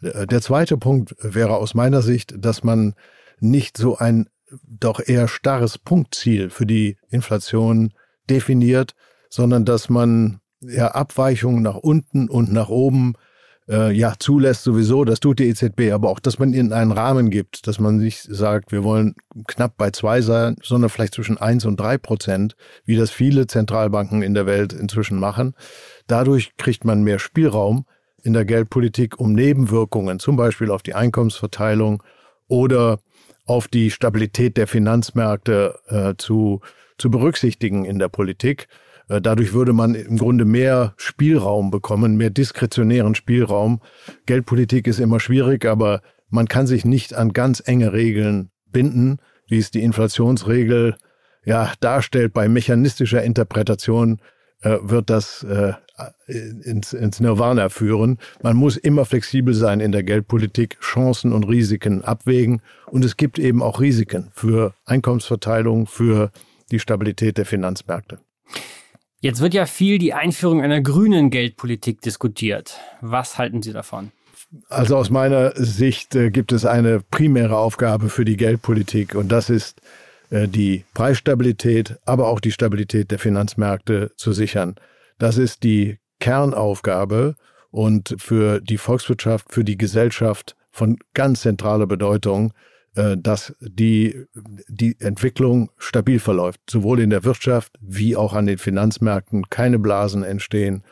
Der zweite Punkt wäre aus meiner Sicht, dass man nicht so ein doch eher starres Punktziel für die Inflation definiert, sondern dass man ja Abweichungen nach unten und nach oben äh, ja zulässt sowieso, das tut die EZB, aber auch, dass man ihnen einen Rahmen gibt, dass man nicht sagt, wir wollen knapp bei zwei sein, sondern vielleicht zwischen eins und drei Prozent, wie das viele Zentralbanken in der Welt inzwischen machen. Dadurch kriegt man mehr Spielraum, in der Geldpolitik, um Nebenwirkungen, zum Beispiel auf die Einkommensverteilung oder auf die Stabilität der Finanzmärkte äh, zu, zu berücksichtigen in der Politik. Äh, dadurch würde man im Grunde mehr Spielraum bekommen, mehr diskretionären Spielraum. Geldpolitik ist immer schwierig, aber man kann sich nicht an ganz enge Regeln binden, wie es die Inflationsregel ja darstellt. Bei mechanistischer Interpretation äh, wird das äh, ins, ins Nirvana führen. Man muss immer flexibel sein in der Geldpolitik, Chancen und Risiken abwägen. Und es gibt eben auch Risiken für Einkommensverteilung, für die Stabilität der Finanzmärkte. Jetzt wird ja viel die Einführung einer grünen Geldpolitik diskutiert. Was halten Sie davon? Also aus meiner Sicht äh, gibt es eine primäre Aufgabe für die Geldpolitik und das ist äh, die Preisstabilität, aber auch die Stabilität der Finanzmärkte zu sichern. Das ist die Kernaufgabe und für die Volkswirtschaft, für die Gesellschaft von ganz zentraler Bedeutung, dass die, die Entwicklung stabil verläuft, sowohl in der Wirtschaft wie auch an den Finanzmärkten, keine Blasen entstehen,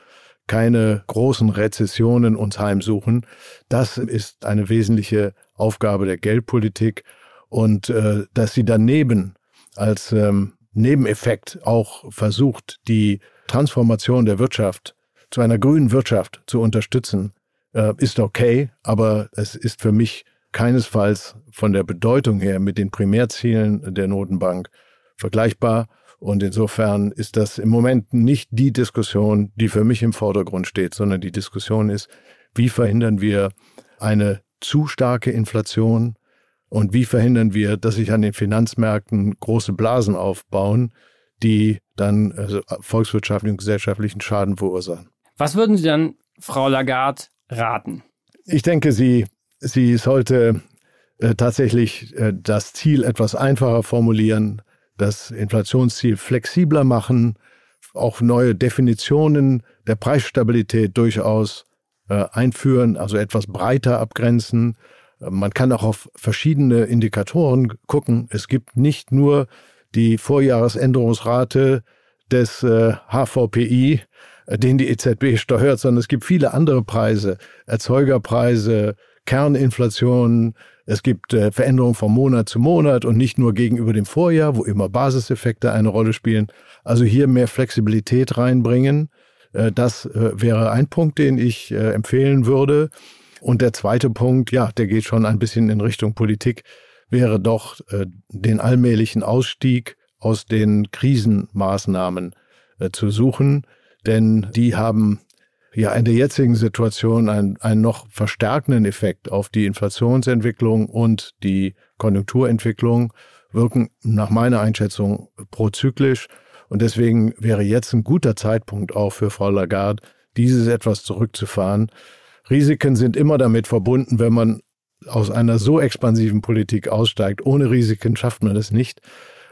keine großen Rezessionen uns heimsuchen. Das ist eine wesentliche Aufgabe der Geldpolitik. Und äh, dass sie daneben als ähm, Nebeneffekt auch versucht, die Transformation der Wirtschaft zu einer grünen Wirtschaft zu unterstützen, äh, ist okay, aber es ist für mich keinesfalls von der Bedeutung her mit den Primärzielen der Notenbank vergleichbar. Und insofern ist das im Moment nicht die Diskussion, die für mich im Vordergrund steht, sondern die Diskussion ist, wie verhindern wir eine zu starke Inflation und wie verhindern wir, dass sich an den Finanzmärkten große Blasen aufbauen, die dann also volkswirtschaftlichen und gesellschaftlichen Schaden verursachen. Was würden Sie dann Frau Lagarde raten? Ich denke, sie Sie sollte äh, tatsächlich äh, das Ziel etwas einfacher formulieren, das Inflationsziel flexibler machen, auch neue Definitionen der Preisstabilität durchaus äh, einführen, also etwas breiter abgrenzen. Man kann auch auf verschiedene Indikatoren gucken. Es gibt nicht nur die Vorjahresänderungsrate des äh, HVPI, äh, den die EZB steuert, sondern es gibt viele andere Preise, Erzeugerpreise, Kerninflation, es gibt äh, Veränderungen von Monat zu Monat und nicht nur gegenüber dem Vorjahr, wo immer Basiseffekte eine Rolle spielen. Also hier mehr Flexibilität reinbringen. Äh, das äh, wäre ein Punkt, den ich äh, empfehlen würde. Und der zweite Punkt, ja, der geht schon ein bisschen in Richtung Politik, wäre doch äh, den allmählichen Ausstieg aus den Krisenmaßnahmen äh, zu suchen. Denn die haben ja in der jetzigen Situation einen, einen noch verstärkenden Effekt auf die Inflationsentwicklung und die Konjunkturentwicklung, wirken nach meiner Einschätzung prozyklisch. Und deswegen wäre jetzt ein guter Zeitpunkt auch für Frau Lagarde, dieses etwas zurückzufahren. Risiken sind immer damit verbunden, wenn man aus einer so expansiven Politik aussteigt. Ohne Risiken schafft man es nicht.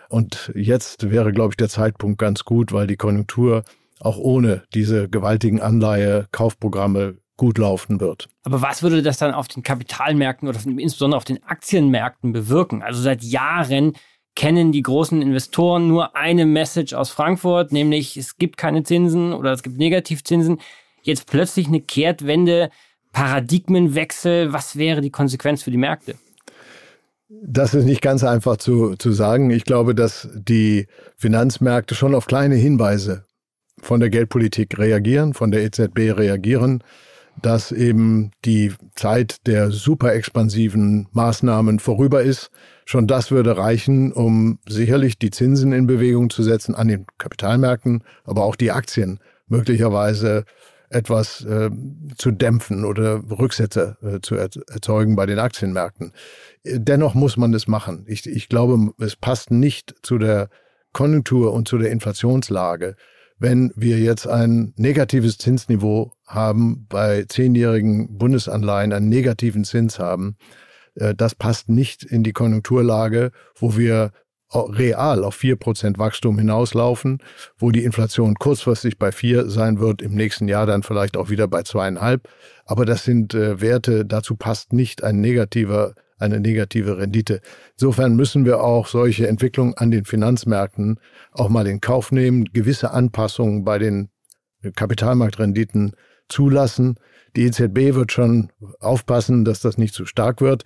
Und jetzt wäre, glaube ich, der Zeitpunkt ganz gut, weil die Konjunktur auch ohne diese gewaltigen Anleihe-Kaufprogramme gut laufen wird. Aber was würde das dann auf den Kapitalmärkten oder insbesondere auf den Aktienmärkten bewirken? Also seit Jahren kennen die großen Investoren nur eine Message aus Frankfurt, nämlich es gibt keine Zinsen oder es gibt Negativzinsen. Jetzt plötzlich eine Kehrtwende, Paradigmenwechsel. Was wäre die Konsequenz für die Märkte? Das ist nicht ganz einfach zu, zu sagen. Ich glaube, dass die Finanzmärkte schon auf kleine Hinweise von der Geldpolitik reagieren, von der EZB reagieren, dass eben die Zeit der super expansiven Maßnahmen vorüber ist. Schon das würde reichen, um sicherlich die Zinsen in Bewegung zu setzen an den Kapitalmärkten, aber auch die Aktien möglicherweise etwas äh, zu dämpfen oder Rücksätze äh, zu erzeugen bei den Aktienmärkten. Dennoch muss man das machen. Ich, ich glaube, es passt nicht zu der Konjunktur und zu der Inflationslage, wenn wir jetzt ein negatives Zinsniveau haben, bei zehnjährigen Bundesanleihen einen negativen Zins haben, äh, das passt nicht in die Konjunkturlage, wo wir real auf vier Prozent Wachstum hinauslaufen, wo die Inflation kurzfristig bei vier sein wird, im nächsten Jahr dann vielleicht auch wieder bei zweieinhalb. Aber das sind äh, Werte, dazu passt nicht ein negativer eine negative Rendite. Insofern müssen wir auch solche Entwicklungen an den Finanzmärkten auch mal in Kauf nehmen, gewisse Anpassungen bei den Kapitalmarktrenditen zulassen. Die EZB wird schon aufpassen, dass das nicht zu stark wird,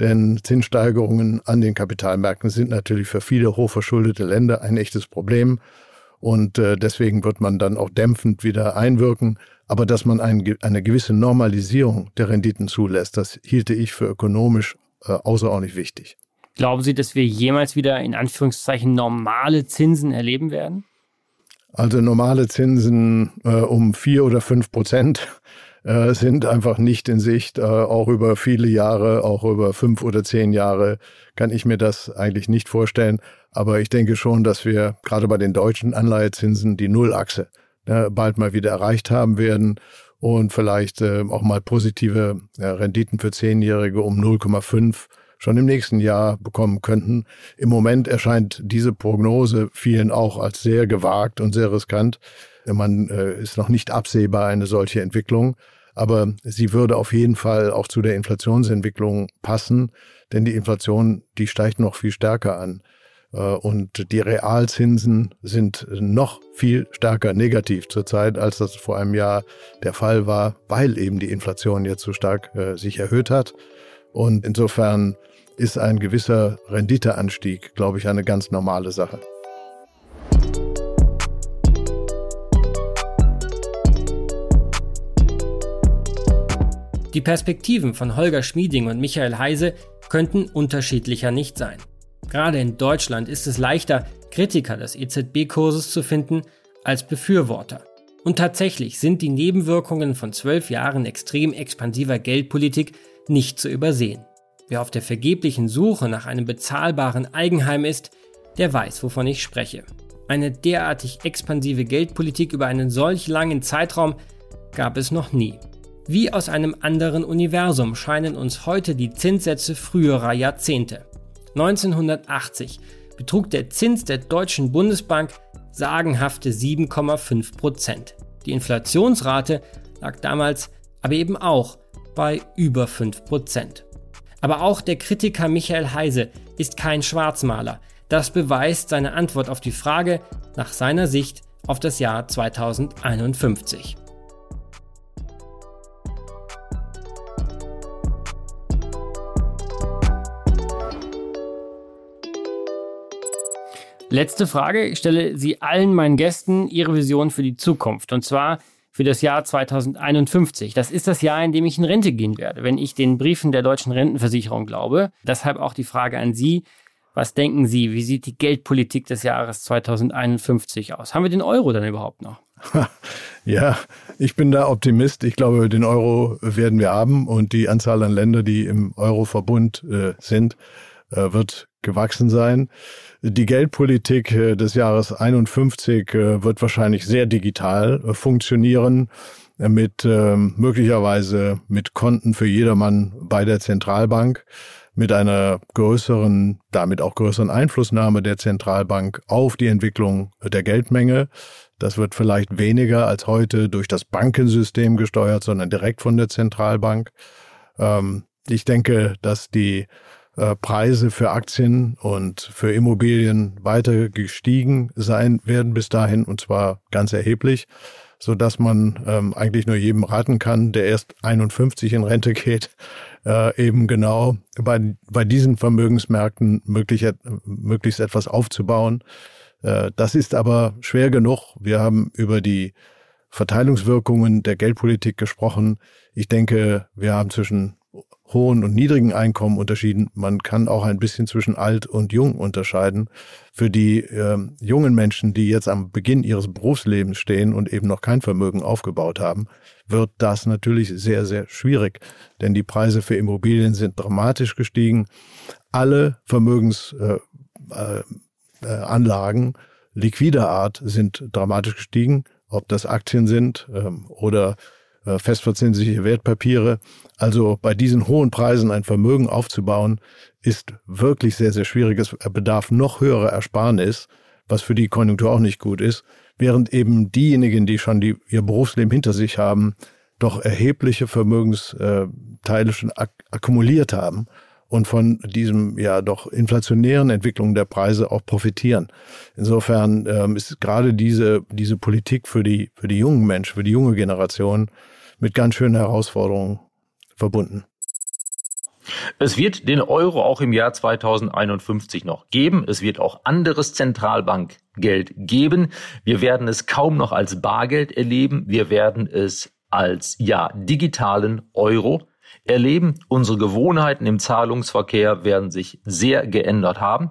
denn Zinssteigerungen an den Kapitalmärkten sind natürlich für viele hochverschuldete Länder ein echtes Problem. Und äh, deswegen wird man dann auch dämpfend wieder einwirken. Aber dass man ein, eine gewisse Normalisierung der Renditen zulässt, das hielte ich für ökonomisch äh, außerordentlich wichtig. Glauben Sie, dass wir jemals wieder in Anführungszeichen normale Zinsen erleben werden? Also normale Zinsen äh, um vier oder fünf Prozent äh, sind einfach nicht in Sicht. Äh, auch über viele Jahre, auch über fünf oder zehn Jahre kann ich mir das eigentlich nicht vorstellen. Aber ich denke schon, dass wir gerade bei den deutschen Anleihezinsen die Nullachse äh, bald mal wieder erreicht haben werden und vielleicht äh, auch mal positive äh, Renditen für Zehnjährige um 0,5 schon im nächsten Jahr bekommen könnten. Im Moment erscheint diese Prognose vielen auch als sehr gewagt und sehr riskant. Man äh, ist noch nicht absehbar eine solche Entwicklung, aber sie würde auf jeden Fall auch zu der Inflationsentwicklung passen, denn die Inflation, die steigt noch viel stärker an. Äh, und die Realzinsen sind noch viel stärker negativ zurzeit, als das vor einem Jahr der Fall war, weil eben die Inflation jetzt so stark äh, sich erhöht hat. Und insofern ist ein gewisser Renditeanstieg, glaube ich, eine ganz normale Sache. Die Perspektiven von Holger Schmieding und Michael Heise könnten unterschiedlicher nicht sein. Gerade in Deutschland ist es leichter, Kritiker des EZB-Kurses zu finden als Befürworter. Und tatsächlich sind die Nebenwirkungen von zwölf Jahren extrem expansiver Geldpolitik nicht zu übersehen. Wer auf der vergeblichen Suche nach einem bezahlbaren Eigenheim ist, der weiß, wovon ich spreche. Eine derartig expansive Geldpolitik über einen solch langen Zeitraum gab es noch nie. Wie aus einem anderen Universum scheinen uns heute die Zinssätze früherer Jahrzehnte. 1980 betrug der Zins der Deutschen Bundesbank sagenhafte 7,5 Prozent. Die Inflationsrate lag damals aber eben auch bei über 5 Prozent. Aber auch der Kritiker Michael Heise ist kein Schwarzmaler. Das beweist seine Antwort auf die Frage nach seiner Sicht auf das Jahr 2051. Letzte Frage. Ich stelle Sie allen meinen Gästen Ihre Vision für die Zukunft. Und zwar für das Jahr 2051. Das ist das Jahr, in dem ich in Rente gehen werde, wenn ich den Briefen der deutschen Rentenversicherung glaube. Deshalb auch die Frage an Sie. Was denken Sie? Wie sieht die Geldpolitik des Jahres 2051 aus? Haben wir den Euro dann überhaupt noch? Ja, ich bin da Optimist. Ich glaube, den Euro werden wir haben und die Anzahl an Ländern, die im Euro-Verbund äh, sind, äh, wird gewachsen sein. Die Geldpolitik äh, des Jahres 51 äh, wird wahrscheinlich sehr digital äh, funktionieren mit ähm, möglicherweise mit Konten für jedermann bei der Zentralbank, mit einer größeren, damit auch größeren Einflussnahme der Zentralbank auf die Entwicklung der Geldmenge. Das wird vielleicht weniger als heute durch das Bankensystem gesteuert, sondern direkt von der Zentralbank. Ähm, ich denke, dass die Preise für Aktien und für Immobilien weiter gestiegen sein werden bis dahin und zwar ganz erheblich, so dass man ähm, eigentlich nur jedem raten kann, der erst 51 in Rente geht, äh, eben genau bei, bei diesen Vermögensmärkten möglich, möglichst etwas aufzubauen. Äh, das ist aber schwer genug. Wir haben über die Verteilungswirkungen der Geldpolitik gesprochen. Ich denke, wir haben zwischen hohen und niedrigen Einkommen unterschieden. Man kann auch ein bisschen zwischen alt und jung unterscheiden. Für die äh, jungen Menschen, die jetzt am Beginn ihres Berufslebens stehen und eben noch kein Vermögen aufgebaut haben, wird das natürlich sehr, sehr schwierig. Denn die Preise für Immobilien sind dramatisch gestiegen. Alle Vermögensanlagen äh, äh, liquider Art sind dramatisch gestiegen, ob das Aktien sind ähm, oder äh, festverzinsliche Wertpapiere. Also bei diesen hohen Preisen ein Vermögen aufzubauen, ist wirklich sehr, sehr schwierig. Es bedarf noch höherer Ersparnis, was für die Konjunktur auch nicht gut ist, während eben diejenigen, die schon die, ihr Berufsleben hinter sich haben, doch erhebliche Vermögensteile schon ak akkumuliert haben und von diesem ja doch inflationären Entwicklungen der Preise auch profitieren. Insofern ähm, ist gerade diese, diese Politik für die, für die jungen Menschen, für die junge Generation mit ganz schönen Herausforderungen verbunden. Es wird den Euro auch im Jahr 2051 noch geben. Es wird auch anderes Zentralbankgeld geben. Wir werden es kaum noch als Bargeld erleben. Wir werden es als, ja, digitalen Euro erleben. Unsere Gewohnheiten im Zahlungsverkehr werden sich sehr geändert haben.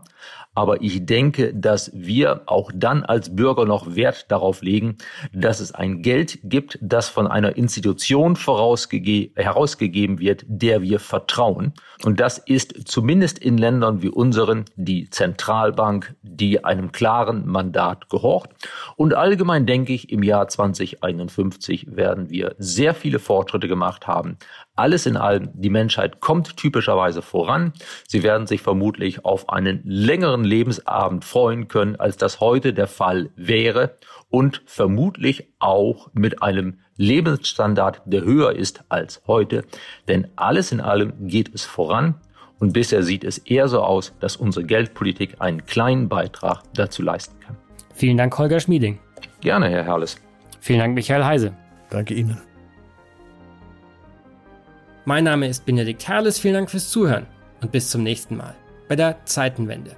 Aber ich denke, dass wir auch dann als Bürger noch Wert darauf legen, dass es ein Geld gibt, das von einer Institution herausgegeben wird, der wir vertrauen. Und das ist zumindest in Ländern wie unseren die Zentralbank, die einem klaren Mandat gehorcht. Und allgemein denke ich, im Jahr 2051 werden wir sehr viele Fortschritte gemacht haben. Alles in allem, die Menschheit kommt typischerweise voran. Sie werden sich vermutlich auf einen längeren Lebensabend freuen können, als das heute der Fall wäre und vermutlich auch mit einem Lebensstandard, der höher ist als heute. Denn alles in allem geht es voran und bisher sieht es eher so aus, dass unsere Geldpolitik einen kleinen Beitrag dazu leisten kann. Vielen Dank, Holger Schmieding. Gerne, Herr Herrles. Vielen Dank, Michael Heise. Danke Ihnen. Mein Name ist Benedikt Herles, vielen Dank fürs Zuhören und bis zum nächsten Mal bei der Zeitenwende.